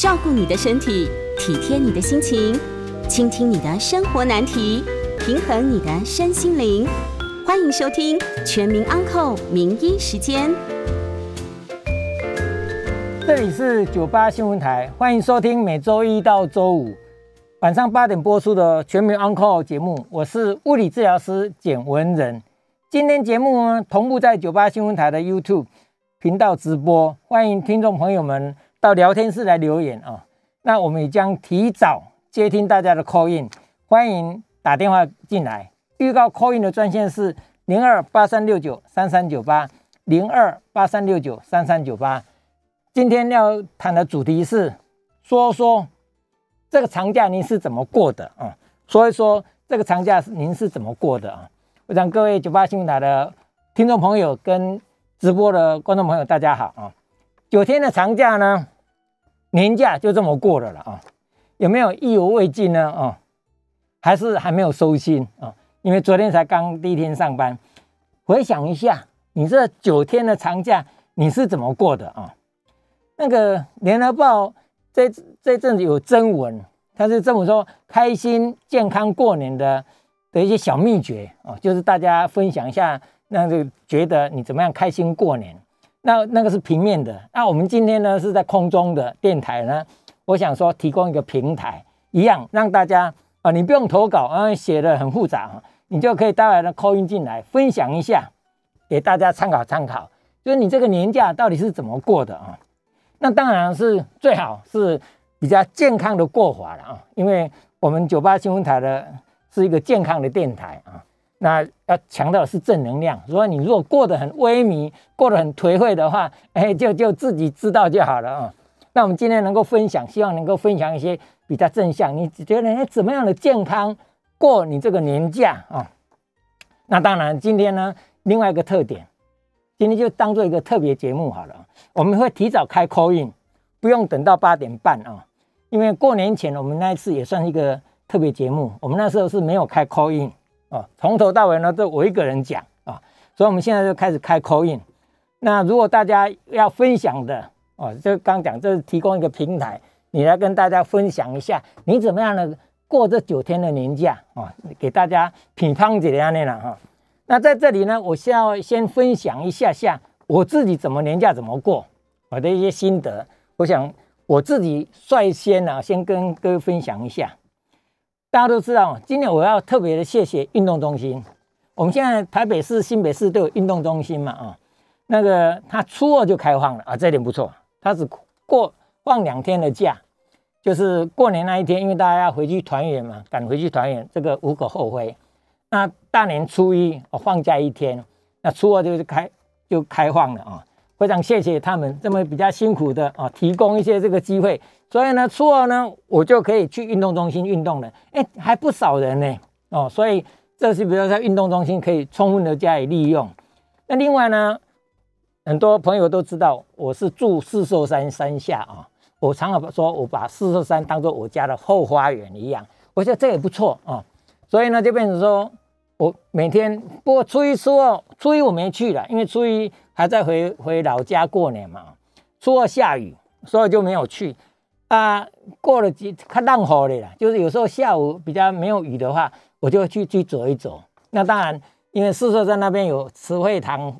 照顾你的身体，体贴你的心情，倾听你的生活难题，平衡你的身心灵。欢迎收听《全民安扣名医时间》。这里是九八新闻台，欢迎收听每周一到周五晚上八点播出的《全民安扣节目。我是物理治疗师简文仁。今天节目呢，同步在九八新闻台的 YouTube 频道直播，欢迎听众朋友们到聊天室来留言啊。那我们也将提早接听大家的 call in，欢迎打电话进来。预告 call in 的专线是零二八三六九三三九八零二八三六九三三九八。今天要谈的主题是说说这个长假您是怎么过的啊？说一说这个长假您是怎么过的啊？我想各位九八新闻台的听众朋友跟直播的观众朋友，大家好啊！九天的长假呢，年假就这么过了了啊？有没有意犹未尽呢？啊，还是还没有收心啊？因为昨天才刚第一天上班，回想一下，你这九天的长假你是怎么过的啊？那个联合报这这阵子有征文，他是这么说：开心健康过年的。的一些小秘诀哦，就是大家分享一下，那就觉得你怎么样开心过年？那那个是平面的，那我们今天呢是在空中的电台呢，我想说提供一个平台，一样让大家啊，你不用投稿啊，写的很复杂，你就可以待会呢扣音进来分享一下，给大家参考参考，就是你这个年假到底是怎么过的啊？那当然是最好是比较健康的过法了啊，因为我们九八新闻台的。是一个健康的电台啊，那要强调的是正能量。如果你如果过得很萎靡，过得很颓废的话，哎，就就自己知道就好了啊。那我们今天能够分享，希望能够分享一些比较正向。你觉得哎，怎么样的健康过你这个年假啊？那当然，今天呢，另外一个特点，今天就当做一个特别节目好了。我们会提早开 call in，不用等到八点半啊，因为过年前我们那一次也算一个。特别节目，我们那时候是没有开 call in 啊，从头到尾呢都我一个人讲啊，所以我们现在就开始开 call in。那如果大家要分享的哦，就刚讲，这是提供一个平台，你来跟大家分享一下你怎么样的过这九天的年假啊，给大家品乓几样的了哈。那在这里呢，我先要先分享一下下我自己怎么年假怎么过，我的一些心得，我想我自己率先呢，先跟各位分享一下。大家都知道，今年我要特别的谢谢运动中心。我们现在台北市、新北市都有运动中心嘛，啊，那个他初二就开放了啊，这点不错。他只过放两天的假，就是过年那一天，因为大家要回去团圆嘛，赶回去团圆，这个无可厚非。那大年初一我放假一天，那初二就是开就开放了啊。非常谢谢他们这么比较辛苦的啊，提供一些这个机会，所以呢，初二呢，我就可以去运动中心运动了。哎，还不少人呢，哦，所以这是比如在运动中心可以充分的加以利用。那另外呢，很多朋友都知道我是住四寿山山下啊，我常常说我把四寿山当做我家的后花园一样，我觉得这也不错啊。所以呢，就变成说我每天，不过初一、初二、初一我没去了，因为初一。还在回回老家过年嘛？初二下雨，所以就没有去啊。过了几看浪好的啦，就是有时候下午比较没有雨的话，我就去去走一走。那当然，因为四社在那边有慈惠堂、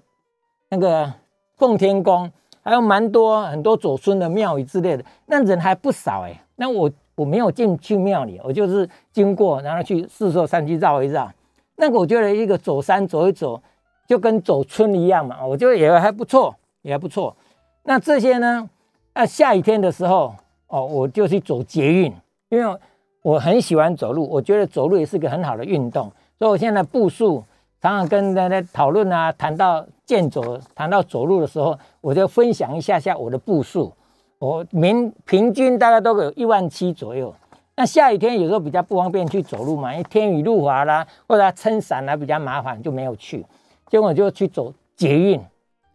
那个奉天宫，还有蛮多很多祖孙的庙宇之类的，那人还不少哎。那我我没有进去庙里，我就是经过，然后去四社山区绕一绕。那个我觉得一个走山走一走。就跟走村一样嘛，我觉得也还不错，也还不错。那这些呢？那，下雨天的时候哦，我就去走捷运，因为我很喜欢走路，我觉得走路也是个很好的运动。所以我现在步数常常跟大家讨论啊，谈到健走，谈到走路的时候，我就分享一下下我的步数。我平平均大概都有一万七左右。那下雨天有时候比较不方便去走路嘛，因为天雨路滑啦，或者撑伞啊比较麻烦，就没有去。结果就去走捷运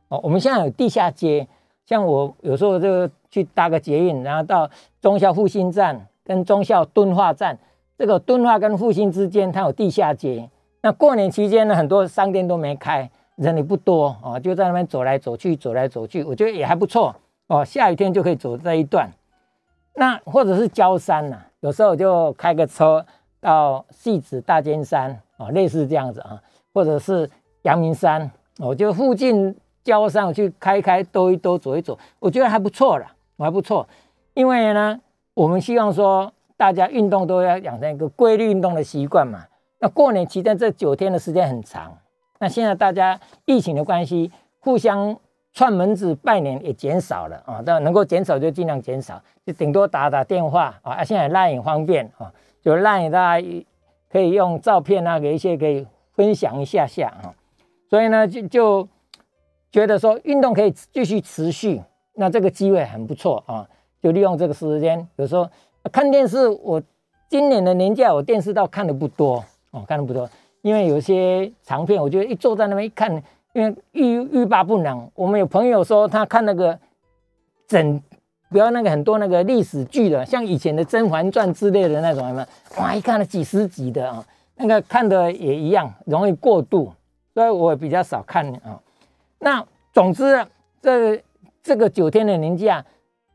哦，我们现在有地下街，像我有时候就去搭个捷运，然后到中校复兴站跟中校敦化站，这个敦化跟复兴之间它有地下街。那过年期间呢，很多商店都没开，人也不多哦，就在那边走来走去，走来走去，我觉得也还不错哦。下雨天就可以走这一段。那或者是郊山呐，有时候就开个车到戏子大尖山哦，类似这样子啊，或者是阳明山，我就附近郊山去开开兜一兜走一走，我觉得还不错了，还不错。因为呢，我们希望说大家运动都要养成一个规律运动的习惯嘛。那过年期间这九天的时间很长，那现在大家疫情的关系，互相。串门子拜年也减少了啊，但能够减少就尽量减少，就顶多打打电话啊。现在 Line 方便啊，就 Line 大家可以用照片啊，给一些可以分享一下下啊。所以呢，就就觉得说运动可以继续持续，那这个机会很不错啊。就利用这个时间，有时候看电视，我今年的年假我电视倒看的不多哦，看的不多，因为有些长片，我觉得一坐在那边一看。因为欲欲罢不能，我们有朋友说他看那个整，不要那个很多那个历史剧的，像以前的《甄嬛传》之类的那种，什么哇，一看了几十集的啊，那个看的也一样，容易过度，所以我比较少看啊。那总之，这这个九天的年假，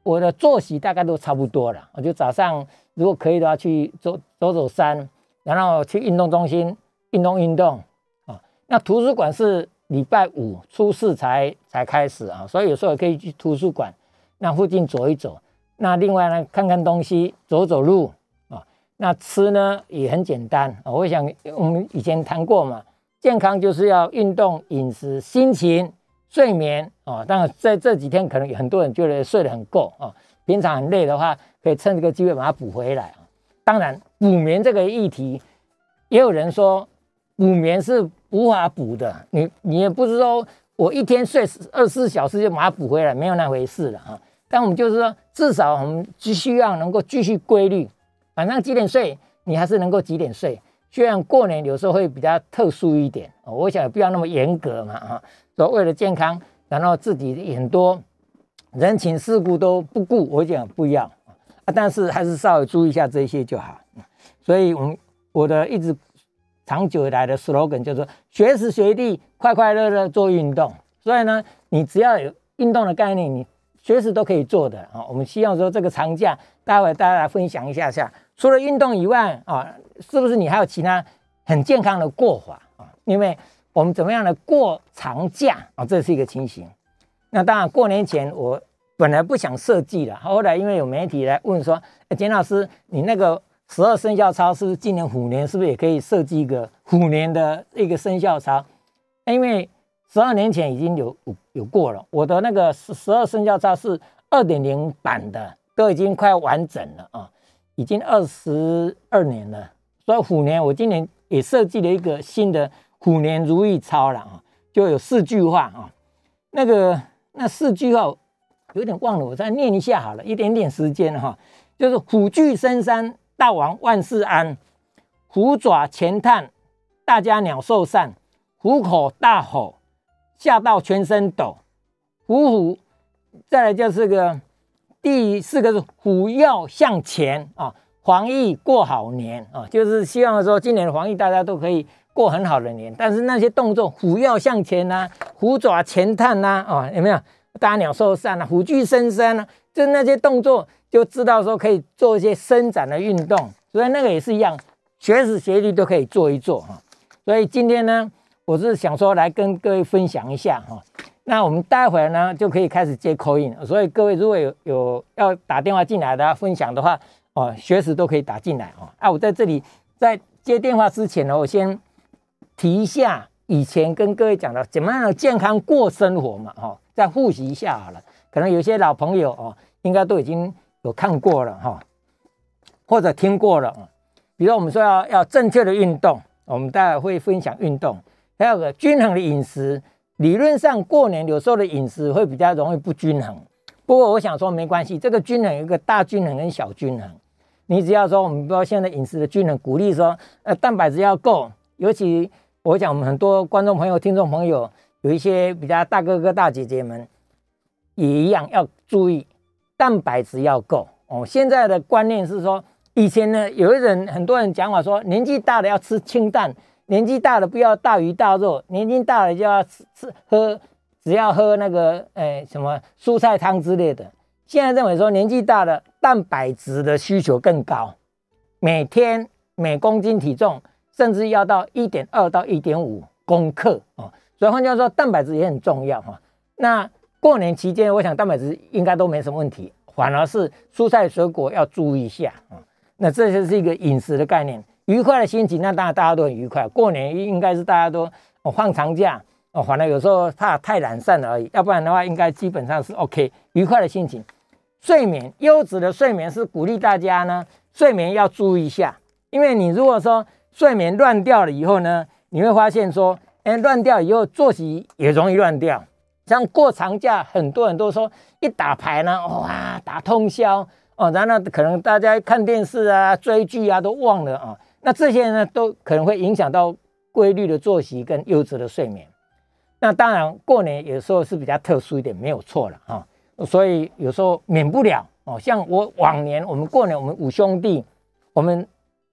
我的作息大概都差不多了。我就早上如果可以的话，去走走走山，然后去运动中心运动运动啊。那图书馆是。礼拜五初四才才开始啊，所以有时候可以去图书馆，那附近走一走。那另外呢，看看东西，走走路啊。那吃呢也很简单啊。我想我们以前谈过嘛，健康就是要运动、饮食、心情、睡眠啊。当然在这几天可能很多人觉得睡得很够啊，平常很累的话，可以趁这个机会把它补回来啊。当然补眠这个议题，也有人说补眠是。无法补的，你你也不是说我一天睡二十四小时就把它补回来，没有那回事了啊。但我们就是说，至少我们只需要能够继续规律，晚上几点睡，你还是能够几点睡。虽然过年有时候会比较特殊一点，我想不要那么严格嘛啊。说为了健康，然后自己很多人情世故都不顾，我讲不要啊。但是还是稍微注意一下这些就好。所以，我们我的一直。长久以来的 slogan 就是说随时随地快快乐乐做运动，所以呢，你只要有运动的概念，你随时都可以做的啊。我们希望说这个长假，待会大家来分享一下下，除了运动以外啊，是不是你还有其他很健康的过法啊？因为我们怎么样的过长假啊，这是一个情形。那当然过年前我本来不想设计了，后来因为有媒体来问说，简老师你那个。十二生肖操是今年虎年，是不是也可以设计一个虎年的一个生肖操？因为十二年前已经有有过了，我的那个十十二生肖操是二点零版的，都已经快完整了啊，已经二十二年了。所以虎年我今年也设计了一个新的虎年如意操了啊，就有四句话啊，那个那四句话有点忘了，我再念一下好了，一点点时间哈，就是虎踞深山。大王万事安，虎爪前探，大家鸟兽散，虎口大吼，吓到全身抖，虎虎，再来就是个第四个是虎要向前啊，防疫过好年啊，就是希望说今年的防疫大家都可以过很好的年，但是那些动作虎要向前呐，虎爪前探呐，啊有没有？大鸟兽散啊，虎踞深山啊，就那些动作。就知道说可以做一些伸展的运动，所以那个也是一样，学时学地都可以做一做哈。所以今天呢，我是想说来跟各位分享一下哈。那我们待会儿呢就可以开始接口音，所以各位如果有有要打电话进来的分享的话，哦，随时都可以打进来哦。啊，我在这里在接电话之前呢，我先提一下以前跟各位讲的怎么样健康过生活嘛，哈，再复习一下好了。可能有些老朋友哦，应该都已经。有看过了哈，或者听过了比如我们说要要正确的运动，我们待会会分享运动，还有个均衡的饮食。理论上过年有时候的饮食会比较容易不均衡，不过我想说没关系，这个均衡有一个大均衡跟小均衡。你只要说我们不要现在饮食的均衡，鼓励说呃蛋白质要够，尤其我讲我们很多观众朋友、听众朋友有一些比较大哥哥大姐姐们也一样要注意。蛋白质要够哦。现在的观念是说，以前呢，有一人很多人讲法说，年纪大的要吃清淡，年纪大的不要大鱼大肉，年纪大了就要吃吃喝，只要喝那个诶什么蔬菜汤之类的。现在认为说年纪大了，蛋白质的需求更高，每天每公斤体重甚至要到一点二到一点五公克哦。所以换句话说，蛋白质也很重要哈。那过年期间，我想蛋白质应该都没什么问题，反而是蔬菜水果要注意一下啊。那这就是一个饮食的概念，愉快的心情，那当然大家都很愉快。过年应该是大家都放长假哦，反正有时候怕太懒散了而已，要不然的话，应该基本上是 OK，愉快的心情。睡眠优质的睡眠是鼓励大家呢，睡眠要注意一下，因为你如果说睡眠乱掉了以后呢，你会发现说，哎，乱掉以后作息也容易乱掉。像过长假，很多人都说一打牌呢，哇，打通宵哦，然后可能大家看电视啊、追剧啊都忘了啊，那这些呢都可能会影响到规律的作息跟优质的睡眠。那当然过年有时候是比较特殊一点，没有错了哈，所以有时候免不了哦。像我往年我们过年，我们五兄弟，我们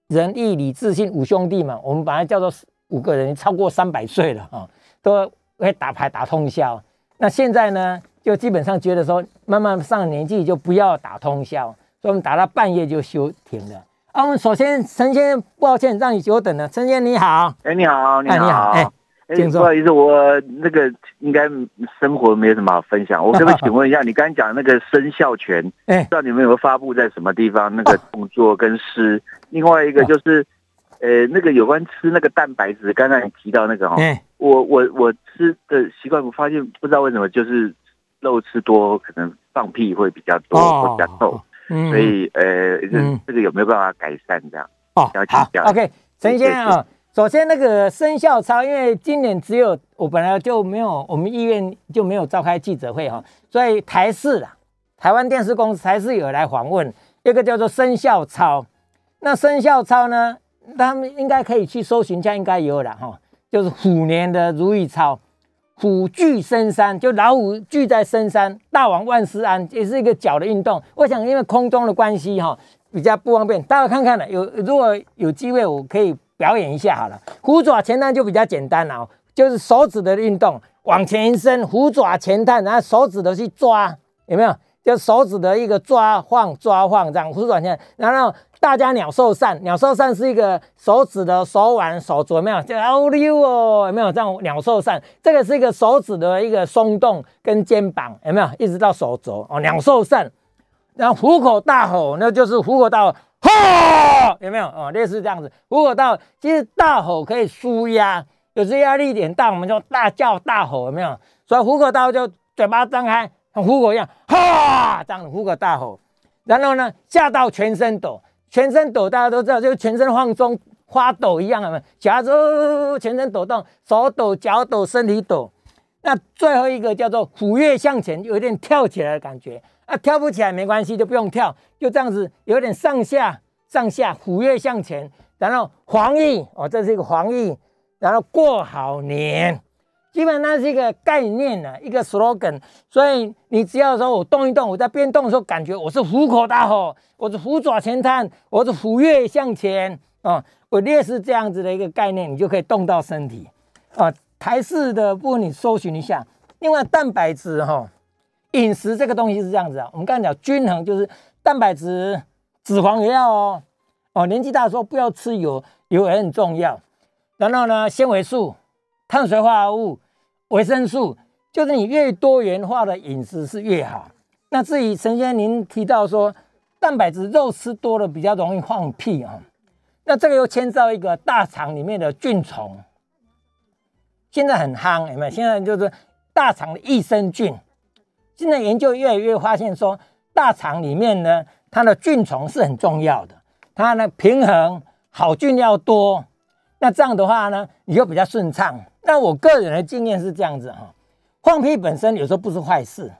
仁义礼智信五兄弟嘛，我们把它叫做五个人超过三百岁了啊，都会打牌打通宵。那现在呢，就基本上觉得说，慢慢上年纪就不要打通宵，所以我们打到半夜就休停了。啊，我们首先陈先生，抱歉让你久等了。陈先生你好，哎你好，你好，哎，不好意思，我那个应该生活没有什么好分享，我可不可以 请问一下，你刚才讲那个生肖权，哎，不知道你们有没有发布在什么地方？那个动作跟诗，另外一个就是。呃，那个有关吃那个蛋白质，刚才你提到那个哈，我我我吃的习惯，我发现不知道为什么就是肉吃多，可能放屁会比较多，会比较臭，所以呃，这这个有没有办法改善这样？哦，好，OK，陈先生啊，首先那个生肖超，因为今年只有我本来就没有，我们医院就没有召开记者会哈，所以台视啊，台湾电视公司台视有来访问，一个叫做生肖超，那生肖超呢？他们应该可以去搜寻一下，应该有了哈。就是虎年的如意操，虎踞深山，就老虎踞在深山，大王万事安，也是一个脚的运动。我想因为空中的关系哈，比较不方便，大家看看了。有如果有机会，我可以表演一下好了。虎爪前探就比较简单了，就是手指的运动，往前伸，虎爪前探，然后手指的去抓，有没有？就手指的一个抓晃抓晃这样，虎爪前，然后。大家鸟兽散，鸟兽散是一个手指的手腕、手镯，有没有？就哦溜哦，有没有这样鸟兽散？这个是一个手指的一个松动跟肩膀，有没有？一直到手肘哦，鸟兽散。然后虎口大吼，那就是虎口大吼，吼，有没有？哦，类似这样子。虎口大吼，其实大吼可以舒压，有时压力点大，我们就大叫大吼，有没有？所以虎口大吼就嘴巴张开，像虎口一样，哈，这样虎口大吼。然后呢，吓到全身抖。全身抖，大家都知道，就全身放松，花抖一样，有没有？夹着全身抖动，手抖、脚抖、身体抖。那最后一个叫做虎跃向前，有点跳起来的感觉。啊，跳不起来没关系，就不用跳，就这样子，有点上下上下虎跃向前。然后黄奕哦，这是一个黄奕，然后过好年。基本上是一个概念呢，一个 slogan。所以你只要说我动一动，我在边动的时候，感觉我是虎口大吼，我是虎爪前探，我是虎跃向前啊，我列是这样子的一个概念，你就可以动到身体啊。台式的部分你搜寻一下。另外，蛋白质哈，饮食这个东西是这样子啊。我们刚才讲均衡，就是蛋白质、脂肪也要哦。哦，年纪大的时候不要吃油，油也很重要。然后呢，纤维素、碳水化合物。维生素就是你越多元化的饮食是越好。那至于陈先生您提到说蛋白质肉吃多了比较容易放屁啊，那这个又牵涉一个大肠里面的菌虫，现在很夯有没有？现在就是大肠的益生菌，现在研究越来越发现说大肠里面呢它的菌虫是很重要的，它呢平衡好菌要多，那这样的话呢你就比较顺畅。那我个人的经验是这样子哈，放屁本身有时候不是坏事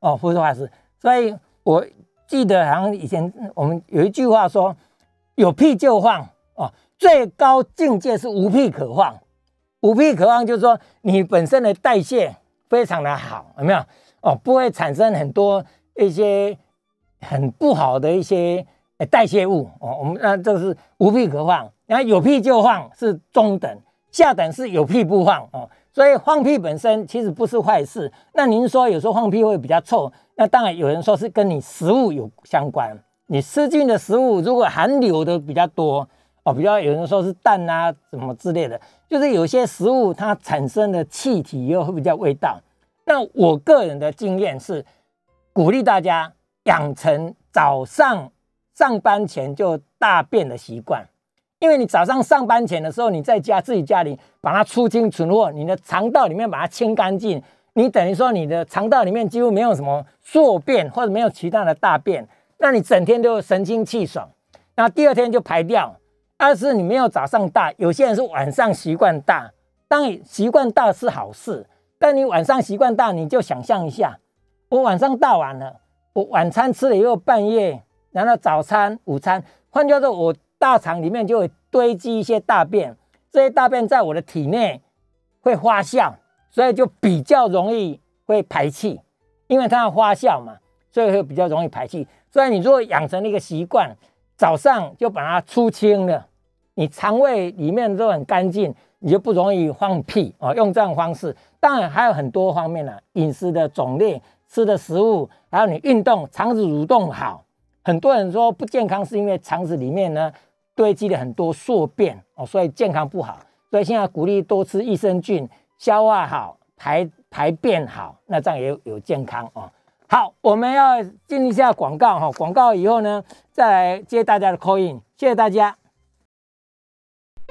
哦，不是坏事。所以我记得好像以前我们有一句话说，有屁就放哦，最高境界是无屁可放。无屁可放就是说你本身的代谢非常的好，有没有？哦，不会产生很多一些很不好的一些代谢物哦。我们那这是无屁可放，然后有屁就放是中等。下等是有屁不放哦，所以放屁本身其实不是坏事。那您说有时候放屁会比较臭，那当然有人说是跟你食物有相关。你吃进的食物如果含硫的比较多哦，比较有人说是蛋啊什么之类的，就是有些食物它产生的气体又会比较味道。那我个人的经验是鼓励大家养成早上上班前就大便的习惯。因为你早上上班前的时候，你在家自己家里把它出清存货，你的肠道里面把它清干净，你等于说你的肠道里面几乎没有什么宿便或者没有其他的大便，那你整天都神清气爽，那第二天就排掉。二是你没有早上大，有些人是晚上习惯大，当你习惯大是好事，但你晚上习惯大，你就想象一下，我晚上大完了，我晚餐吃了以后半夜，然后早餐、午餐，换句话说，我。大肠里面就会堆积一些大便，这些大便在我的体内会发酵，所以就比较容易会排气，因为它要发酵嘛，所以会比较容易排气。所以你如果养成一个习惯，早上就把它出清了，你肠胃里面都很干净，你就不容易放屁啊。用这样方式，当然还有很多方面呢，饮食的种类、吃的食物，还有你运动，肠子蠕动好。很多人说不健康是因为肠子里面呢。堆积了很多宿便哦，所以健康不好。所以现在鼓励多吃益生菌，消化好，排排便好，那这样也有有健康哦。好，我们要进一下广告哈，广告以后呢，再来接大家的 call in，谢谢大家。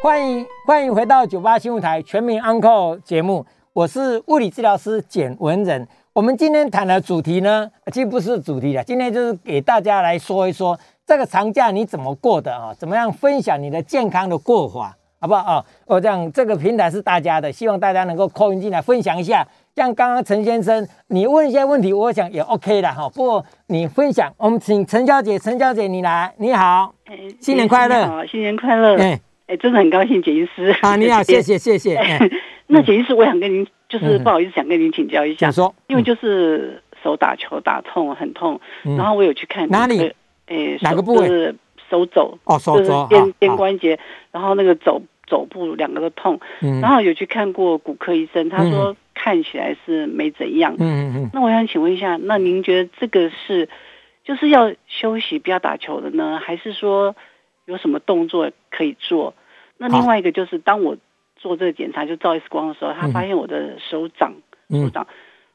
欢迎欢迎回到九八新闻台全民 Uncle 节目，我是物理治疗师简文仁。我们今天谈的主题呢，其实不是主题了，今天就是给大家来说一说。这个长假你怎么过的啊？怎么样分享你的健康的过法，好不好啊？我讲这个平台是大家的，希望大家能够扣音进来分享一下。像刚刚陈先生，你问一些问题，我想也 OK 的哈。不过你分享，我们请陈小姐，陈小姐你来，你好，新年快乐，好，新年快乐，哎哎，真的很高兴，简医师啊，你好，谢谢谢谢。那简医师，我想跟您，就是不好意思，想跟您请教一下，说，因为就是手打球打痛很痛，然后我有去看哪里。诶，哪个部位？是手肘哦，手肘肩肩关节，然后那个肘肘部两个都痛，然后有去看过骨科医生，他说看起来是没怎样。嗯嗯嗯。那我想请问一下，那您觉得这个是就是要休息不要打球的呢，还是说有什么动作可以做？那另外一个就是当我做这个检查就照 X 光的时候，他发现我的手掌手掌，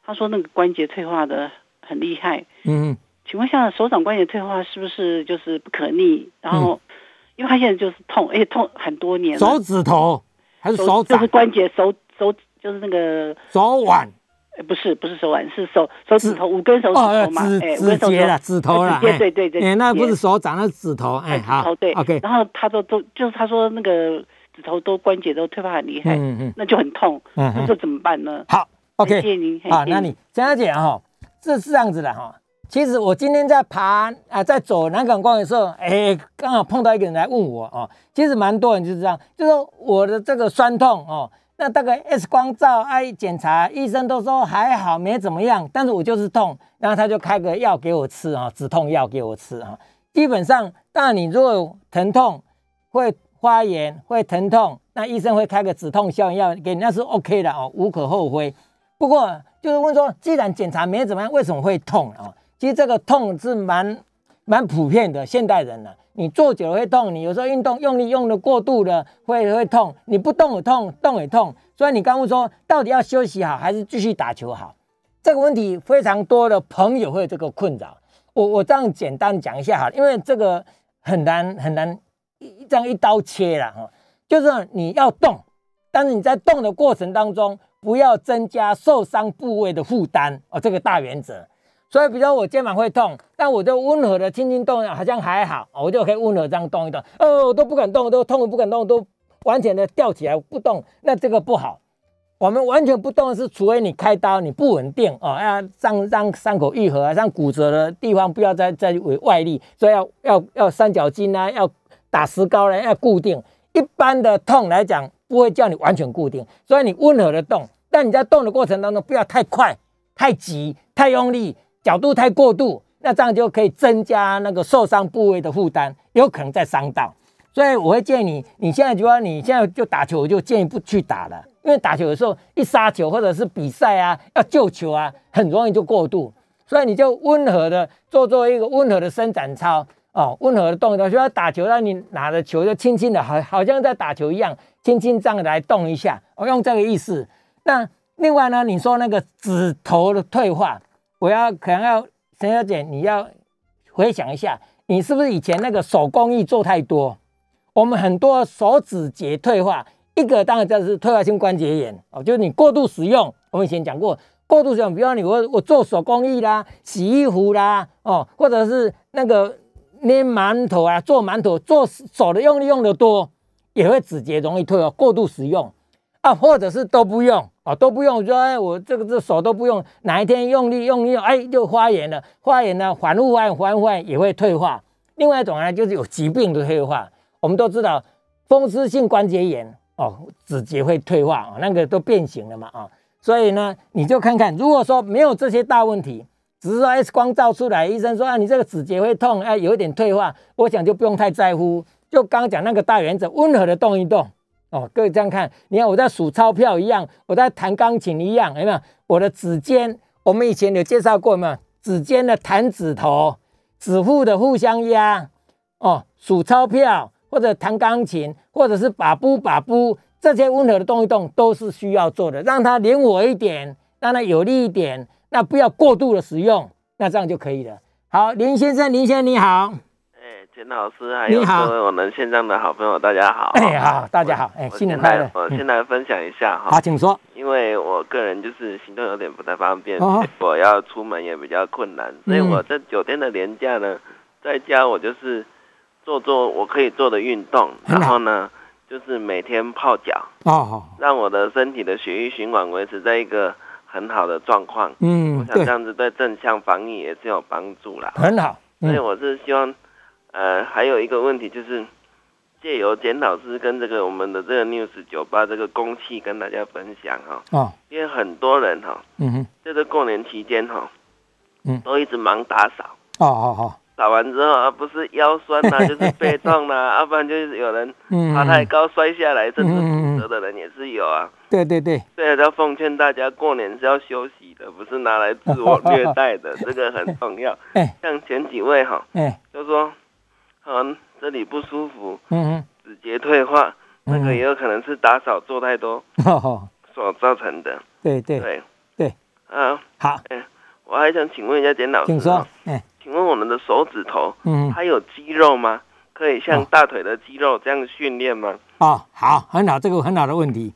他说那个关节退化的很厉害。嗯嗯。请问一下，手掌关节退化是不是就是不可逆？然后，因为他现在就是痛，而且痛很多年。手指头还是手掌？就是关节，手手就是那个手腕。哎，不是不是手腕，是手手指头五根手指头嘛？哎，指节了，指头了。对对对。哎，那不是手掌，那是指头。哎，好。对。OK。然后他都都就是他说那个指头都关节都退化很厉害，嗯嗯，那就很痛。嗯嗯。那这怎么办呢？好，OK。谢谢您。好，那你江小姐哈，是这样子的哈。其实我今天在爬啊，在走南港公园的时候，哎，刚好碰到一个人来问我哦。其实蛮多人就是这样，就说我的这个酸痛哦，那大概 X 光照、I 检查，医生都说还好，没怎么样，但是我就是痛，然后他就开个药给我吃啊，止痛药给我吃啊。基本上，当然你如果疼痛会发炎、会疼痛，那医生会开个止痛消炎药给你，那是 OK 的哦，无可厚非。不过就是问说，既然检查没怎么样，为什么会痛啊？其实这个痛是蛮蛮普遍的，现代人呢，你坐久了会痛，你有时候运动用力用的过度了会会痛，你不动也痛，动也痛。所以你刚刚说到底要休息好还是继续打球好？这个问题非常多的朋友会有这个困扰。我我这样简单讲一下哈，因为这个很难很难一这样一刀切了哈，就是你要动，但是你在动的过程当中不要增加受伤部位的负担哦，这个大原则。所以，比如我肩膀会痛，但我就温和的轻轻动，好像还好，我就可以温和这样动一动。哦，我都不敢动，都痛的不敢动，都完全的吊起来不动，那这个不好。我们完全不动是，除非你开刀，你不稳定哦，要让让伤口愈合，让骨折的地方不要再再为外力，所以要要要三角巾啊，要打石膏呢，要固定。一般的痛来讲，不会叫你完全固定，所以你温和的动，但你在动的过程当中不要太快、太急、太用力。角度太过度，那这样就可以增加那个受伤部位的负担，有可能再伤到。所以我会建议你，你现在如果你现在就打球，我就建议不去打了，因为打球的时候一杀球或者是比赛啊要救球啊，很容易就过度，所以你就温和的做做一个温和的伸展操哦，温和的动一动，就要打球，让你拿着球就轻轻的，好好像在打球一样，轻轻这样来动一下，我用这个意思。那另外呢，你说那个指头的退化，我要可能要陈小姐你要回想一下，你是不是以前那个手工艺做太多？我们很多手指节退化。一个当然就是退化性关节炎哦，就是你过度使用。我们以前讲过，过度使用，比方你我我做手工艺啦、洗衣服啦，哦，或者是那个捏馒头啊、做馒头、做手的用力用的多，也会指节容易退化。过度使用啊，或者是都不用啊，都不用，说哎，我这个这手都不用，哪一天用力用力，哎，就发炎了，发炎了，反复发炎，反复发炎也会退化。另外一种呢，就是有疾病的退化。我们都知道，风湿性关节炎。哦，指节会退化啊，那个都变形了嘛啊，所以呢，你就看看，如果说没有这些大问题，只是说 X 光照出来，医生说啊，你这个指节会痛，哎，有一点退化，我想就不用太在乎。就刚刚讲那个大原则，温和的动一动哦，各位这样看，你看我在数钞票一样，我在弹钢琴一样，有没有？我的指尖，我们以前有介绍过嘛，指尖的弹指头，指腹的互相压，哦，数钞票。或者弹钢琴，或者是把布把布，这些温和的动一动都是需要做的，让它灵活一点，让它有力一点，那不要过度的使用，那这样就可以了。好，林先生，林先生你好，哎，钱老师，还有各位我们线上的好朋友，大家好，哎，好，大家好，哎，新年快乐。我先来分享一下哈，好，请说。因为我个人就是行动有点不太方便，我要出门也比较困难，所以我这九天的年假呢，在家我就是。做做我可以做的运动，然后呢，就是每天泡脚，哦，让我的身体的血液循环维持在一个很好的状况。嗯，我想这样子对正向防疫也是有帮助啦。很好，所以我是希望，呃，还有一个问题就是借由简老师跟这个我们的这个 news 酒吧这个公器跟大家分享哈。哦，因为很多人哈，嗯哼，在这过年期间哈，嗯，都一直忙打扫。哦，哦哦。打完之后啊，不是腰酸呐，就是背痛呐，要不然就是有人爬太高摔下来，甚至骨折的人也是有啊。对对对，所以要奉劝大家，过年是要休息的，不是拿来自我虐待的，这个很重要。像前几位哈，就说，嗯，这里不舒服，嗯嗯，指节退化，那个也有可能是打扫做太多所造成的。对对对。对，啊，好，哎，我还想请问一下简老师，请说，哎。请问我们的手指头，嗯，它有肌肉吗？可以像大腿的肌肉这样训练吗？哦，好，很好，这个很好的问题。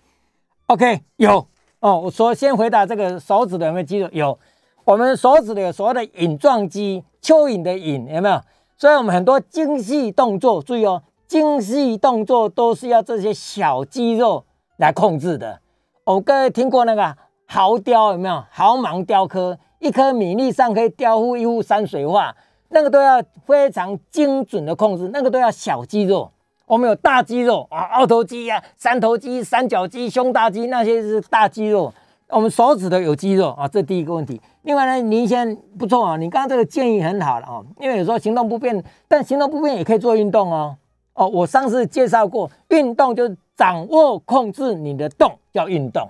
OK，有哦。我说先回答这个手指的有没有肌肉？有，我们手指的所谓的隐状肌，蚯蚓的蚓有没有？所以我们很多精细动作，注意哦，精细动作都是要这些小肌肉来控制的。我各位听过那个豪雕有没有？豪芒雕刻。一颗米粒上可以雕出一幅山水画，那个都要非常精准的控制，那个都要小肌肉。我们有大肌肉啊，二头肌呀、三头肌、三角肌、胸大肌，那些是大肌肉。我们手指头有肌肉啊，这第一个问题。另外呢，您先不错啊，你刚刚这个建议很好了啊，因为有时候行动不便，但行动不便也可以做运动哦。哦，我上次介绍过，运动就是掌握控制你的动叫运动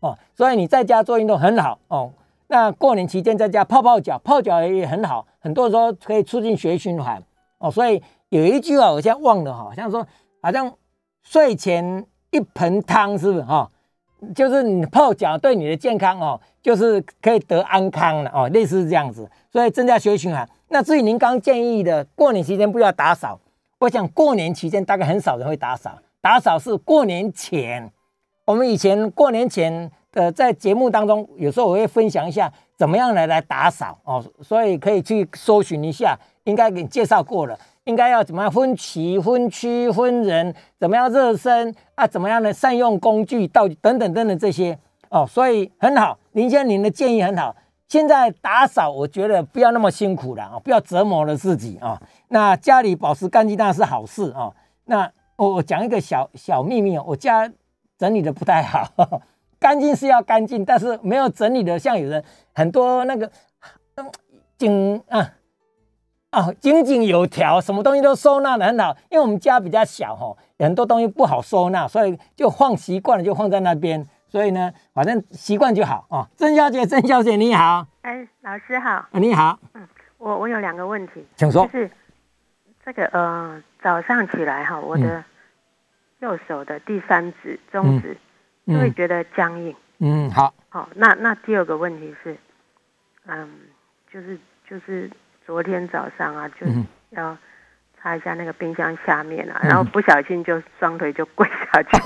哦，所以你在家做运动很好哦。那过年期间在家泡泡脚，泡脚也很好，很多时候可以促进血液循环哦。所以有一句话我现在忘了，好像说好像睡前一盆汤，是不是哈？就是你泡脚对你的健康哦，就是可以得安康的哦，类似这样子。所以增加血液循环。那至于您刚建议的过年期间不要打扫，我想过年期间大概很少人会打扫，打扫是过年前。我们以前过年前。的，在节目当中，有时候我会分享一下怎么样来来打扫哦，所以可以去搜寻一下，应该给你介绍过了，应该要怎么样分期、分区、分人，怎么样热身啊，怎么样的善用工具，到等等等等这些哦，所以很好，林先生您的建议很好。现在打扫，我觉得不要那么辛苦了啊，不要折磨了自己啊。那家里保持干净当然是好事啊。那我我讲一个小小秘密哦，我家整理的不太好。干净是要干净，但是没有整理的，像有人很多那个，啊井井有条，什么东西都收纳的很好。因为我们家比较小哈，很多东西不好收纳，所以就放习惯了，就放在那边。所以呢，反正习惯就好哦。曾小姐，曾小姐你好，哎，老师好，你好，嗯，我我有两个问题，请说，就是这个呃，早上起来哈，我的右手的第三指、中指就会觉得僵硬，嗯，好，好，那那第二个问题是，嗯，就是就是昨天早上啊，就要。擦一下那个冰箱下面啊，然后不小心就双腿就跪下去，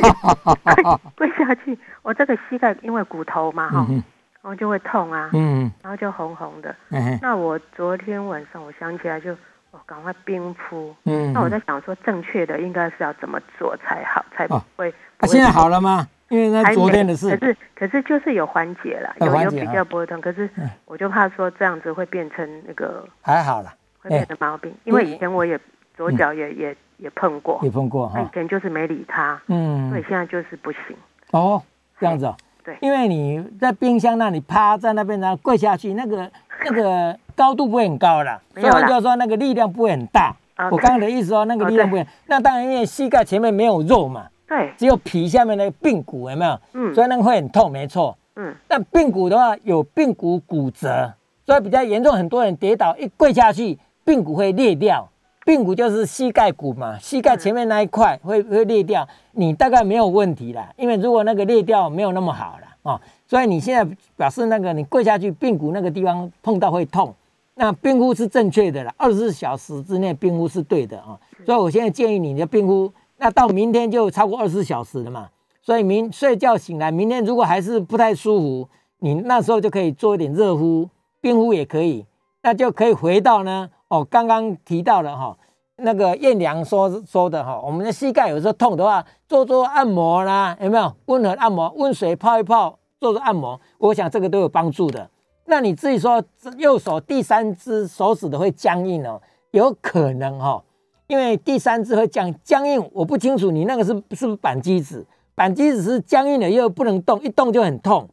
跪下去，我这个膝盖因为骨头嘛哈，然后就会痛啊，嗯，然后就红红的。那我昨天晚上我想起来就，我赶快冰敷。嗯，那我在想说，正确的应该是要怎么做才好，才不会。现在好了吗？因为那昨天的事。可是可是就是有缓解了，有有比较不会痛。可是我就怕说这样子会变成那个还好了，会变成毛病，因为以前我也。左脚也也也碰过，也碰过哈，以前就是没理他，嗯，所以现在就是不行。哦，这样子哦，对，因为你在冰箱那里趴在那边，然后跪下去，那个 那个高度不会很高了，所以就是说那个力量不会很大。我刚刚的意思说那个力量不会，那当然因为膝盖前面没有肉嘛，对，只有皮下面那个髌骨有没有？嗯，所以那个会很痛，没错。嗯，但髌骨的话有髌骨骨折，所以比较严重，很多人跌倒一跪下去，髌骨会裂掉。髌骨就是膝盖骨嘛，膝盖前面那一块会会裂掉，你大概没有问题啦。因为如果那个裂掉没有那么好了哦，所以你现在表示那个你跪下去髌骨那个地方碰到会痛，那冰敷是正确的啦，二十四小时之内冰敷是对的啊。所以我现在建议你的冰敷，那到明天就超过二十四小时了嘛。所以明睡觉醒来，明天如果还是不太舒服，你那时候就可以做一点热敷，冰敷也可以，那就可以回到呢。哦，刚刚提到了哈，那个燕良说说的哈，我们的膝盖有时候痛的话，做做按摩啦，有没有温和按摩？温水泡一泡，做做按摩，我想这个都有帮助的。那你自己说右手第三只手指的会僵硬哦，有可能哈，因为第三只会僵僵硬，我不清楚你那个是是不是板机指，板机指是僵硬的又不能动，一动就很痛。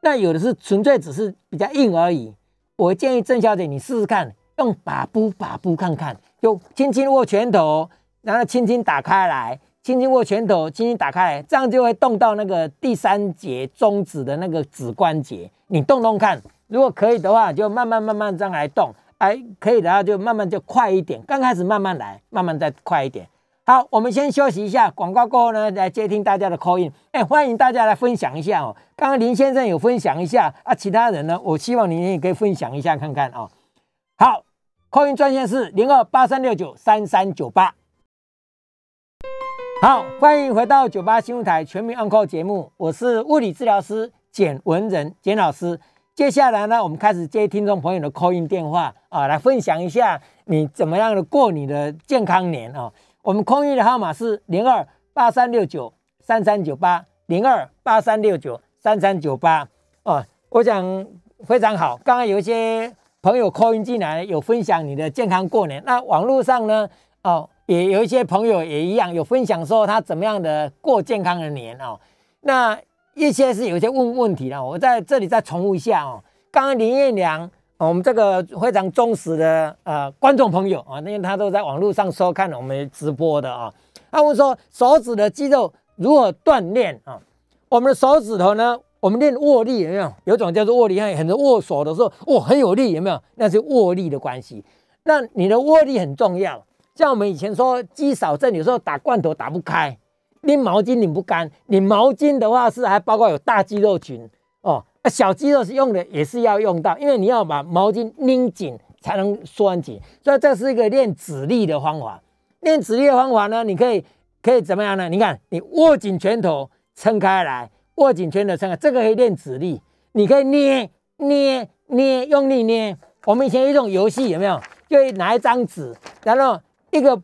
那有的是纯粹只是比较硬而已。我建议郑小姐你试试看。用把布把布看看，就轻轻握拳头，然后轻轻打开来，轻轻握拳头，轻轻打开来，这样就会动到那个第三节中指的那个指关节。你动动看，如果可以的话，就慢慢慢慢这样来动。哎，可以的话就慢慢就快一点。刚开始慢慢来，慢慢再快一点。好，我们先休息一下，广告过后呢，来接听大家的 call in。哎，欢迎大家来分享一下哦。刚刚林先生有分享一下啊，其他人呢，我希望您也可以分享一下看看哦。好。扣音专线是零二八三六九三三九八。好，欢迎回到九八新闻台全民安扣节目，我是物理治疗师简文仁简老师。接下来呢，我们开始接听众朋友的扣音电话啊，来分享一下你怎么样的过你的健康年啊。我们空音的号码是零二八三六九三三九八零二八三六九三三九八哦，我想非常好。刚刚有一些。朋友 call 音进来有分享你的健康过年，那网络上呢，哦，也有一些朋友也一样有分享说他怎么样的过健康的年哦。那一些是有一些问问题的，我在这里再重复一下哦。刚刚林彦良，我们这个非常忠实的呃观众朋友啊，因为他都在网络上收看我们直播的啊。他问说手指的肌肉如何锻炼啊？我们的手指头呢？我们练握力有没有？有种叫做握力，还有很多握手的时候，哇，很有力，有没有？那是握力的关系。那你的握力很重要。像我们以前说肌少症，有时候打罐头打不开，拎毛巾拧不干。拧毛巾的话是还包括有大肌肉群哦，小肌肉是用的也是要用到，因为你要把毛巾拧紧才能拴紧。所以这是一个练指力的方法。练指力的方法呢，你可以可以怎么样呢？你看，你握紧拳头，撑开来。握紧拳头撑开，这个可以练指力。你可以捏捏捏，用力捏。我们以前有一种游戏，有没有？就拿一张纸，然后一个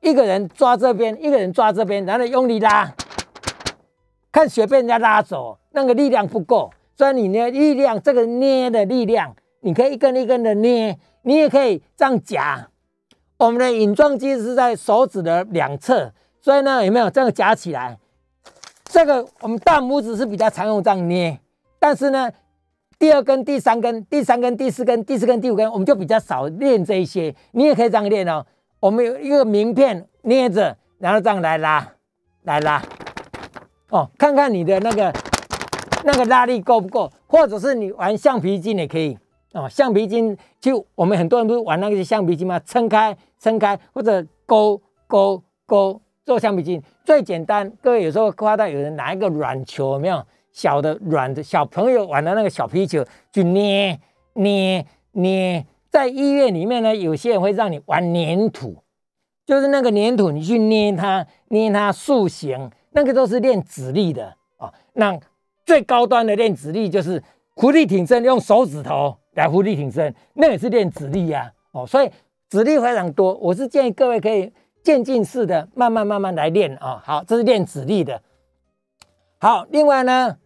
一个人抓这边，一个人抓这边，然后用力拉，看谁被人家拉走，那个力量不够。所以你的力量，这个捏的力量，你可以一根一根的捏。你也可以这样夹。我们的引状肌是在手指的两侧，所以呢，有没有这样夹起来？这个我们大拇指是比较常用这样捏，但是呢，第二根、第三根、第三根、第四根、第四根、第五根，我们就比较少练这一些。你也可以这样练哦。我们有一个名片捏着，然后这样来拉，来拉。哦，看看你的那个那个拉力够不够？或者是你玩橡皮筋也可以哦。橡皮筋就我们很多人不是玩那个橡皮筋吗？撑开撑开，或者勾勾勾做橡皮筋最简单。各位有时候看到有人拿一个软球，有没有小的软的小朋友玩的那个小皮球，去捏捏捏。在医院里面呢，有些人会让你玩粘土，就是那个粘土，你去捏它，捏它塑形，那个都是练指力的啊。那最高端的练指力就是伏地挺身，用手指头来伏地挺身，那也是练指力呀。哦，所以指力非常多。我是建议各位可以渐进式的，慢慢慢慢来练啊。好，这是练指力的。好，另外呢。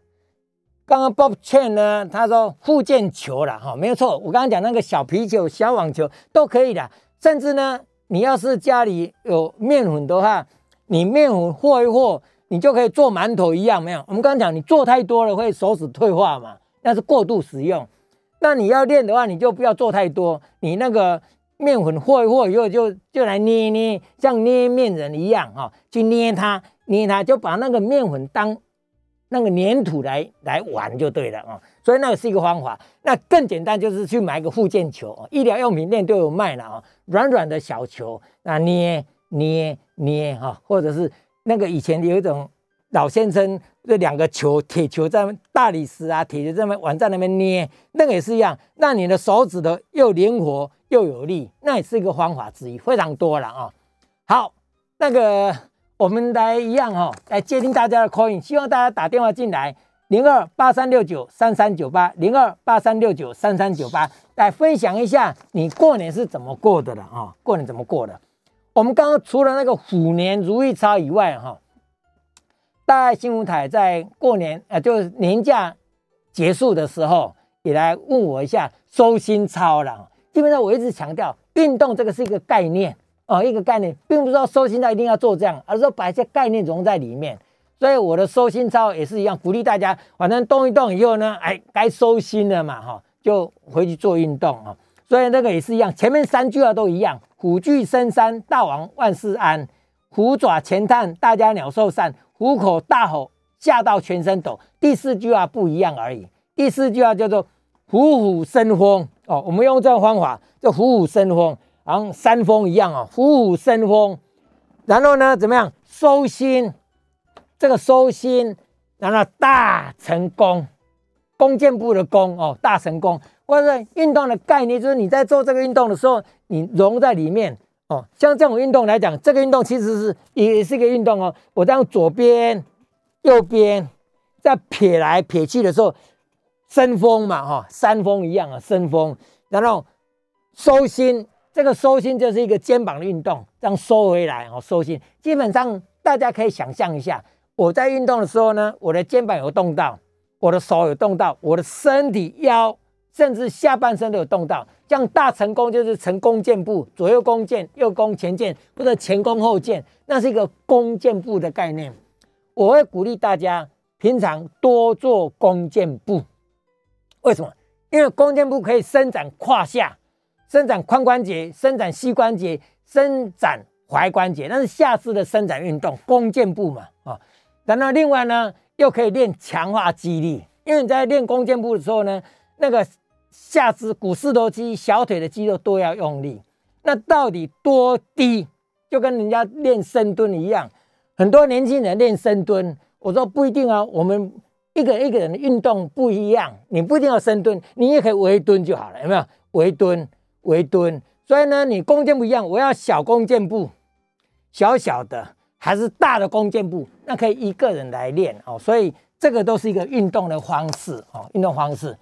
刚刚 Bob Chen 呢，他说附件球了哈，没有错。我刚刚讲那个小皮球、小网球都可以的，甚至呢，你要是家里有面粉的话，你面粉和一和，你就可以做馒头一样，没有？我们刚刚讲，你做太多了会手指退化嘛，那是过度使用。那你要练的话，你就不要做太多，你那个面粉和一和以后，就就来捏捏，像捏面人一样哈，去捏它，捏它，就把那个面粉当。那个粘土来来玩就对了啊，所以那个是一个方法。那更简单就是去买个附件球，医疗用品店都有卖了啊，软软的小球，那捏捏捏哈，或者是那个以前有一种老先生，这两个球铁球在大理石啊，铁球在那玩在那边捏，那个也是一样，那你的手指头又灵活又有力，那也是一个方法之一，非常多了啊。好，那个。我们来一样哈，来接听大家的 call，希望大家打电话进来，零二八三六九三三九八，零二八三六九三三九八，来分享一下你过年是怎么过的了啊？过年怎么过的？我们刚刚除了那个虎年如意钞以外哈，大爱新闻台在过年呃，就是年假结束的时候，也来问我一下收心操了。基本上我一直强调，运动这个是一个概念。哦，一个概念，并不是说收心操一定要做这样，而是说把一些概念融在里面。所以我的收心操也是一样，鼓励大家，反正动一动以后呢，哎，该收心了嘛，哈，就回去做运动啊。所以那个也是一样，前面三句话都一样：虎踞深山，大王万事安；虎爪前探，大家鸟兽散；虎口大吼，吓到全身抖。第四句话不一样而已。第四句话叫做虎虎生风哦，我们用这个方法，叫虎虎生风。然后山峰一样啊，虎虎生风，然后呢，怎么样收心？这个收心，然后大成功，弓箭步的弓哦，大成功。或者运动的概念就是你在做这个运动的时候，你融在里面哦。像这种运动来讲，这个运动其实是也是一个运动哦。我这样左边、右边在撇来撇去的时候，生风嘛哈，山峰一样啊，生风，然后收心。这个收心就是一个肩膀的运动，这样收回来哦，收心。基本上大家可以想象一下，我在运动的时候呢，我的肩膀有动到，我的手有动到，我的身体腰甚至下半身都有动到。这样大成功就是成弓箭步，左右弓箭，右弓前箭，或者前弓后箭，那是一个弓箭步的概念。我会鼓励大家平常多做弓箭步，为什么？因为弓箭步可以伸展胯下。伸展髋关节，伸展膝关节，伸展踝关节，那是下肢的伸展运动，弓箭步嘛啊。然后另外呢，又可以练强化肌力，因为你在练弓箭步的时候呢，那个下肢股四头肌、小腿的肌肉都要用力。那到底多低？就跟人家练深蹲一样，很多年轻人练深蹲，我说不一定啊。我们一个一个人的运动不一样，你不一定要深蹲，你也可以围蹲就好了，有没有？围蹲。围蹲，所以呢，你弓箭步一样，我要小弓箭步，小小的还是大的弓箭步，那可以一个人来练哦。所以这个都是一个运动的方式哦，运动方式。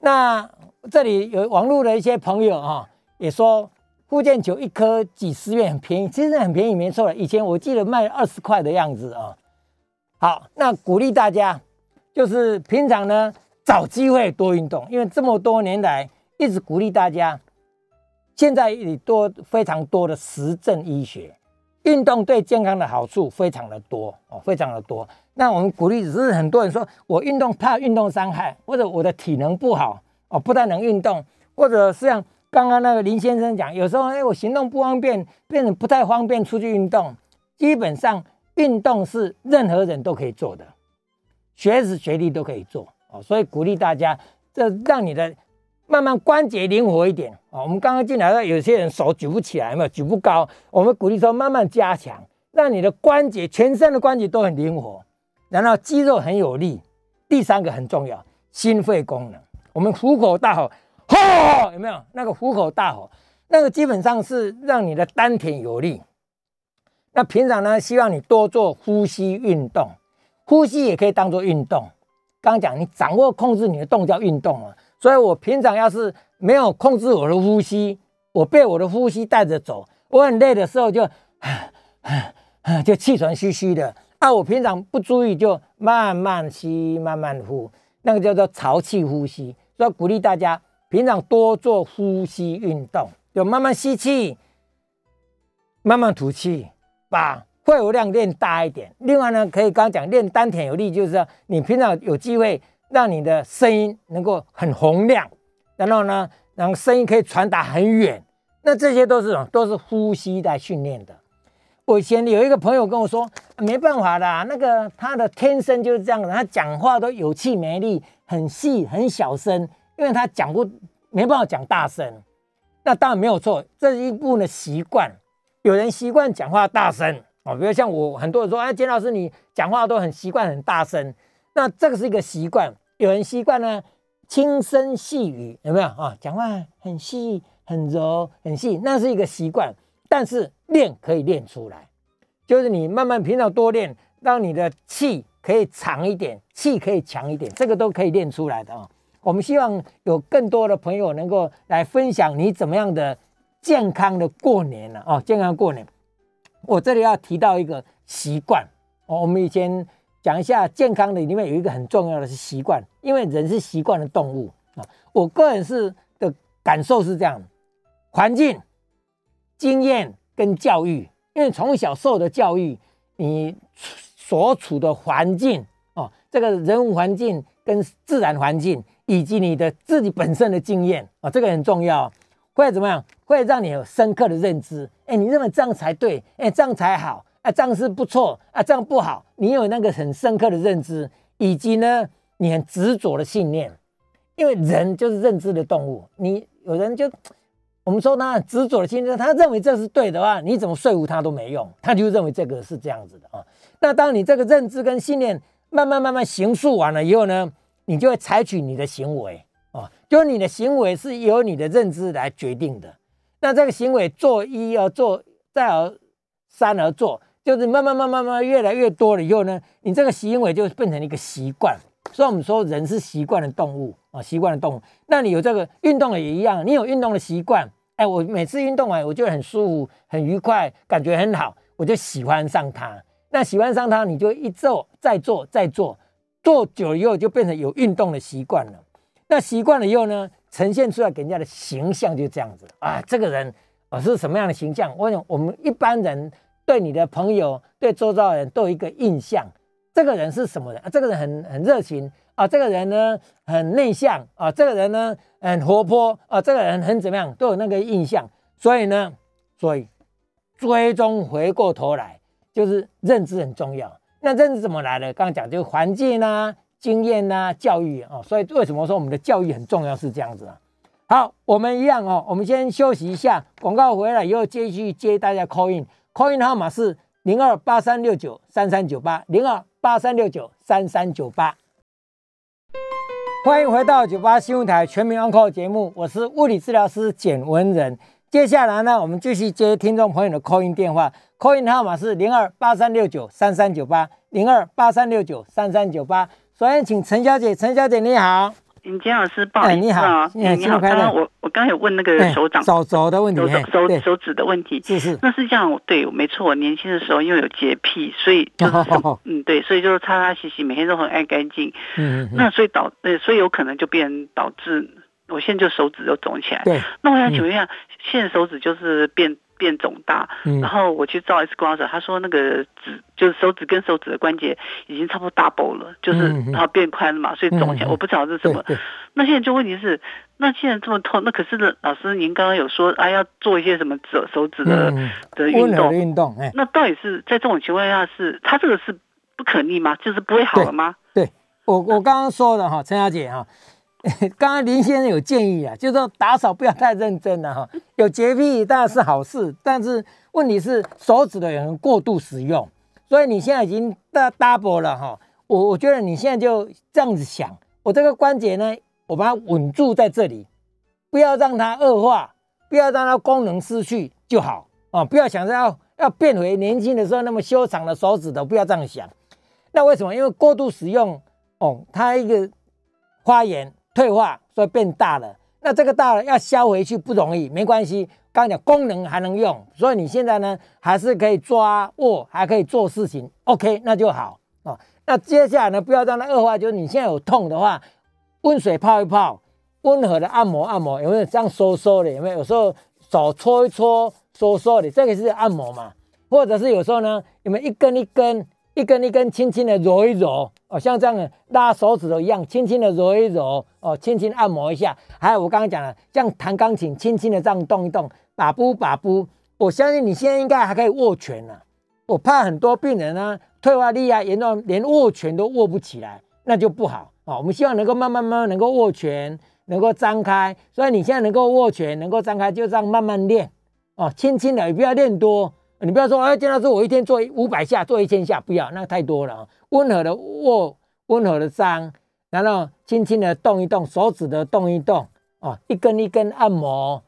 那这里有网络的一些朋友啊，也说护箭球一颗几十元很便宜，其实很便宜，没错了。以前我记得卖二十块的样子啊。好，那鼓励大家就是平常呢找机会多运动，因为这么多年来一直鼓励大家。现在也多非常多的实证医学，运动对健康的好处非常的多哦，非常的多。那我们鼓励只是很多人说我运动怕运动伤害，或者我的体能不好哦，不太能运动，或者是像刚刚那个林先生讲，有时候哎我行动不方便，变成不太方便出去运动。基本上运动是任何人都可以做的，学子学历都可以做哦，所以鼓励大家，这让你的慢慢关节灵活一点啊。我们刚刚进来的有些人手举不起来嘛，举不高，我们鼓励说慢慢加强，让你的关节全身的关节都很灵活，然后肌肉很有力。第三个很重要，心肺功能，我们虎口大吼，吼有没有？那个虎口大吼，那个基本上是让你的丹田有力。那平常呢，希望你多做呼吸运动，呼吸也可以当做运动。刚刚讲你掌握控制你的动叫运动嘛，所以我平常要是没有控制我的呼吸，我被我的呼吸带着走，我很累的时候就 就气喘吁吁的。那我平常不注意就慢慢吸慢慢呼，那个叫做潮气呼吸。所以鼓励大家平常多做呼吸运动，就慢慢吸气，慢慢吐气。把肺活量练大一点。另外呢，可以刚刚讲练丹田有力，就是说你平常有机会让你的声音能够很洪亮，然后呢，然后声音可以传达很远。那这些都是什么？都是呼吸在训练的。我以前有一个朋友跟我说，没办法的，那个他的天生就是这样的，他讲话都有气没力，很细很小声，因为他讲不没办法讲大声。那当然没有错，这是一部分的习惯。有人习惯讲话大声啊，比如像我，很多人说，哎，简老师你讲话都很习惯很大声，那这个是一个习惯。有人习惯呢轻声细语，有没有啊？讲话很细、很柔、很细，那是一个习惯。但是练可以练出来，就是你慢慢平常多练，让你的气可以长一点，气可以强一点，这个都可以练出来的啊。我们希望有更多的朋友能够来分享你怎么样的。健康的过年了哦，健康过年。我这里要提到一个习惯哦，我们以前讲一下健康的里面有一个很重要的是习惯，因为人是习惯的动物啊。我个人是的感受是这样：环境、经验跟教育，因为从小受的教育，你所处的环境哦，这个人文环境跟自然环境，以及你的自己本身的经验啊，这个很重要。会怎么样？会让你有深刻的认知。哎，你认为这样才对？哎，这样才好。啊，这样是不错。啊，这样不好。你有那个很深刻的认知，以及呢，你很执着的信念。因为人就是认知的动物。你有人就我们说他执着的信念，他认为这是对的话，你怎么说服他都没用。他就认为这个是这样子的啊。那当你这个认知跟信念慢慢慢慢形塑完了以后呢，你就会采取你的行为。哦，就是你的行为是由你的认知来决定的。那这个行为做一而做，再而三而做，就是慢慢慢慢慢越来越多了以后呢，你这个行为就变成一个习惯。所以我们说人是习惯的动物啊，习惯的动物。那你有这个运动也一样，你有运动的习惯，哎，我每次运动完我就很舒服、很愉快，感觉很好，我就喜欢上它。那喜欢上它，你就一做再做再做，做久了以后就变成有运动的习惯了。那习惯了以后呢，呈现出来给人家的形象就这样子啊，这个人啊是什么样的形象？我想我们一般人对你的朋友、对周遭的人都有一个印象，这个人是什么人啊？这个人很很热情啊，这个人呢很内向啊，这个人呢很活泼啊，这个人很怎么样，都有那个印象。所以呢，所以追踪回过头来，就是认知很重要。那认知怎么来的？刚刚讲就是环境啊。经验呐，教育啊，所以为什么说我们的教育很重要？是这样子啊。好，我们一样哦，我们先休息一下，广告回来以后继续接大家 call in，call in 号码是零二八三六九三三九八零二八三六九三三九八。欢迎回到九八新闻台全民安可节目，我是物理治疗师简文仁。接下来呢，我们继续接听众朋友的 call in 电话，call in 号码是零二八三六九三三九八零二八三六九三三九八。首先，请陈小姐，陈小姐你好，尹坚老师，不好意思，你好，你好，刚刚我我刚刚有问那个手掌手手的问题，手手手指的问题，是是，那是这样，对，没错，我年轻的时候因为有洁癖，所以就 是嗯，对，所以就是擦擦洗洗，每天都很爱干净，嗯嗯，那所以导呃，所以有可能就变导致我现在就手指就肿起来，对，那我想请问一下，现在手指就是变。变肿大，然后我去照 X 光时，他说那个指就是手指跟手指的关节已经差不多 double 了，就是然后变宽了嘛，所以肿起来。我不知道是什么。那现在就问题是，那现在这么痛，那可是老师您刚刚有说啊，要做一些什么手手指的的运动运动。哎那到底是在这种情况下是，他这个是不可逆吗？就是不会好了吗？对，我我刚刚说的哈，陈小姐哈，刚刚林先生有建议啊，就是说打扫不要太认真了哈。有洁癖当然是好事，但是问题是手指的人过度使用，所以你现在已经大 double 了哈。我我觉得你现在就这样子想，我这个关节呢，我把它稳住在这里，不要让它恶化，不要让它功能失去就好啊。不要想着要要变回年轻的时候那么修长的手指头，不要这样想。那为什么？因为过度使用。哦，它一个发炎退化，所以变大了。那这个大了要消回去不容易，没关系。刚讲功能还能用，所以你现在呢还是可以抓握，还可以做事情。OK，那就好哦。那接下来呢，不要让它恶化。就是你现在有痛的话，温水泡一泡，温和的按摩按摩，有没有这样收缩的？有没有？有时候手搓一搓，收缩的，这个是按摩嘛？或者是有时候呢，有没有一根一根？一根一根轻轻的揉一揉哦，像这样的拉手指头一样，轻轻的揉一揉哦，轻轻按摩一下。还有我刚刚讲了，像弹钢琴，轻轻的这样动一动，把不把不。我相信你现在应该还可以握拳呢。我怕很多病人呢，退化力啊严重，连握拳都握不起来，那就不好啊。我们希望能够慢慢慢慢能够握拳，能够张开。所以你现在能够握拳，能够张开，就这样慢慢练哦，轻轻的，也不要练多。你不要说，哎，金老师，我一天做五百下，做一千下，不要，那太多了啊。温和的握，温和的张，然后轻轻的动一动手指的动一动，哦，一根一根按摩，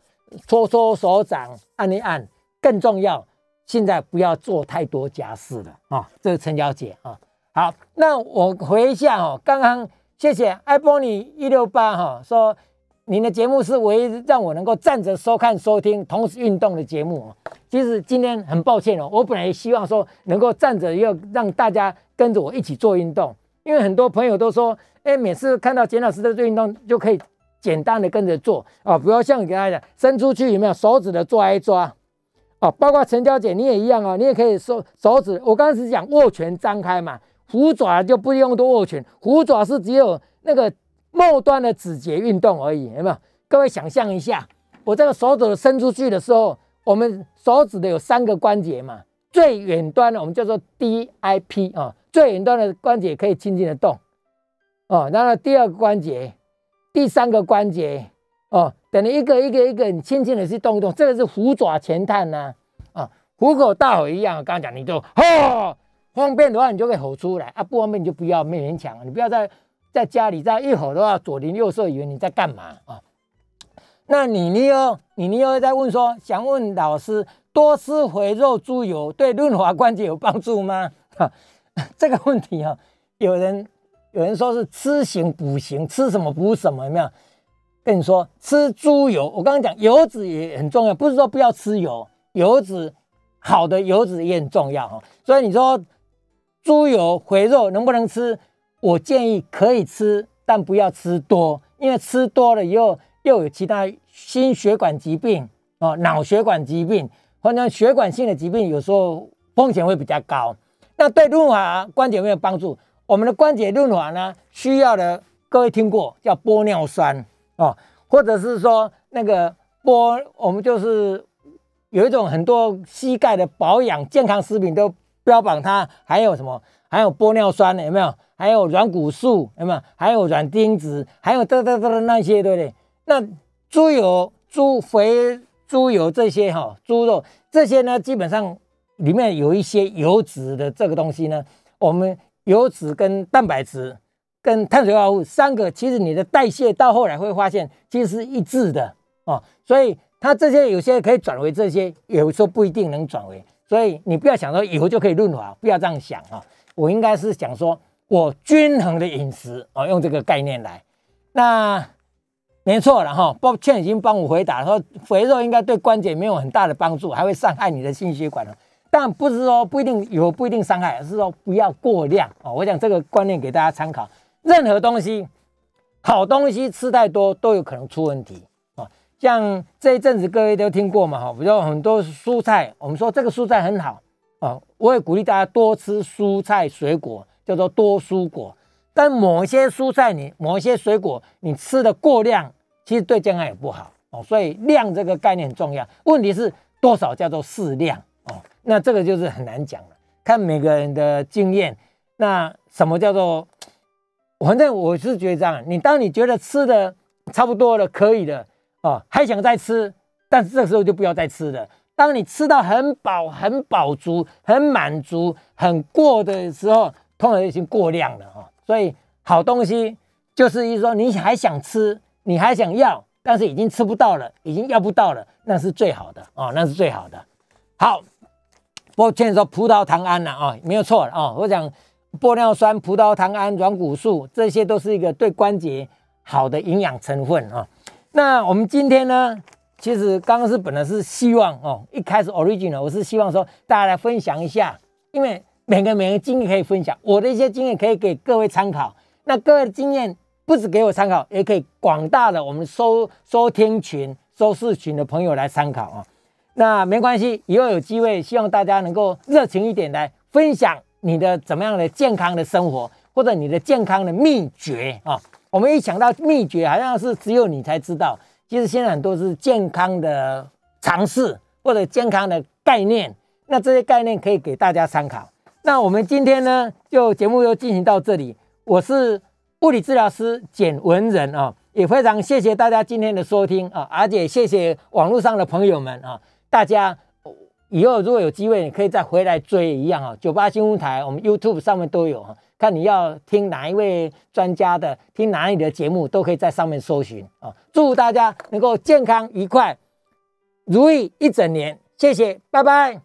搓搓手掌，按一按。更重要，现在不要做太多家事了啊。这是陈小姐啊。好，那我回一下哦，刚刚谢谢艾波尼一六八哈说。您的节目是唯一让我能够站着收看、收听、同时运动的节目哦。其实今天很抱歉哦，我本来也希望说能够站着，要让大家跟着我一起做运动。因为很多朋友都说，哎，每次看到简老师在做运动，就可以简单的跟着做哦，不要像你刚才讲，伸出去有没有手指的抓一抓哦？包括陈娇姐你也一样哦，你也可以手手指。我刚才是讲握拳张开嘛，虎爪就不用多握拳，虎爪是只有那个。末端的指节运动而已，有没有？各位想象一下，我这个手指伸出去的时候，我们手指的有三个关节嘛，最远端的我们叫做 DIP 啊，最远端的关节可以轻轻的动哦。然后第二个关节，第三个关节哦，等于一个一个一个，你轻轻的去动一动，这个是虎爪前探呐啊，虎口大吼一样。刚刚讲你就吼，方便的话你就可以吼出来啊，不方便你就不要勉强，你不要再。在家里这样一吼的话，左邻右舍以为你在干嘛啊？那你呢？又你呢？又在问说，想问老师，多吃肥肉猪油对润滑关节有帮助吗？哈，这个问题哈，有人有人说是吃行补行，吃什么补什么，有没有？跟你说，吃猪油，我刚刚讲油脂也很重要，不是说不要吃油，油脂好的油脂也很重要哈。所以你说猪油肥肉能不能吃？我建议可以吃，但不要吃多，因为吃多了以后又有其他心血管疾病哦，脑血管疾病或者血管性的疾病，有时候风险会比较高。那对润滑关节有没有帮助？我们的关节润滑呢，需要的各位听过叫玻尿酸哦，或者是说那个玻，我们就是有一种很多膝盖的保养健康食品都标榜它还有什么，还有玻尿酸的有没有？还有软骨素，有没有？还有软钉子，还有得得得那些，对不对？那猪油、猪肥、猪油这些哈，猪肉这些呢，基本上里面有一些油脂的这个东西呢，我们油脂跟蛋白质跟碳水化合物三个，其实你的代谢到后来会发现其实是一致的哦，所以它这些有些可以转为这些，有时候不一定能转为，所以你不要想说油就可以润滑，不要这样想啊，我应该是想说。我均衡的饮食哦，用这个概念来，那没错了哈。抱歉，已经帮我回答说，肥肉应该对关节没有很大的帮助，还会伤害你的心血管了但不是说不一定有不一定伤害，而是说不要过量哦。我讲这个观念给大家参考。任何东西，好东西吃太多都有可能出问题啊。像这一阵子各位都听过嘛哈，比如很多蔬菜，我们说这个蔬菜很好啊，我也鼓励大家多吃蔬菜水果。叫做多蔬果，但某一些蔬菜你某一些水果你吃的过量，其实对健康也不好哦。所以量这个概念很重要。问题是多少叫做适量哦？那这个就是很难讲了，看每个人的经验。那什么叫做反正我是觉得这样，你当你觉得吃的差不多了，可以了哦，还想再吃，但是这时候就不要再吃了。当你吃到很饱、很饱足、很满足、很过的时候，通常已经过量了哈。所以好东西就是一说，你还想吃，你还想要，但是已经吃不到了，已经要不到了，那是最好的哦，那是最好的。好，抱歉说葡萄糖胺了啊，没有错啊。我讲玻尿酸、葡萄糖胺、软骨素，这些都是一个对关节好的营养成分啊。那我们今天呢？其实刚刚是本来是希望哦，一开始 original 我是希望说大家来分享一下，因为每个每个经验可以分享，我的一些经验可以给各位参考。那各位的经验不止给我参考，也可以广大的我们收收听群、收视群的朋友来参考啊。那没关系，以后有机会，希望大家能够热情一点来分享你的怎么样的健康的生活，或者你的健康的秘诀啊。我们一想到秘诀，好像是只有你才知道。其实现在很多是健康的尝试或者健康的概念，那这些概念可以给大家参考。那我们今天呢，就节目就进行到这里。我是物理治疗师简文仁啊，也非常谢谢大家今天的收听啊，而且谢谢网络上的朋友们啊，大家以后如果有机会，你可以再回来追一样啊，九八新闻台我们 YouTube 上面都有啊。看你要听哪一位专家的，听哪里的节目，都可以在上面搜寻啊！祝大家能够健康愉快，如意一整年，谢谢，拜拜。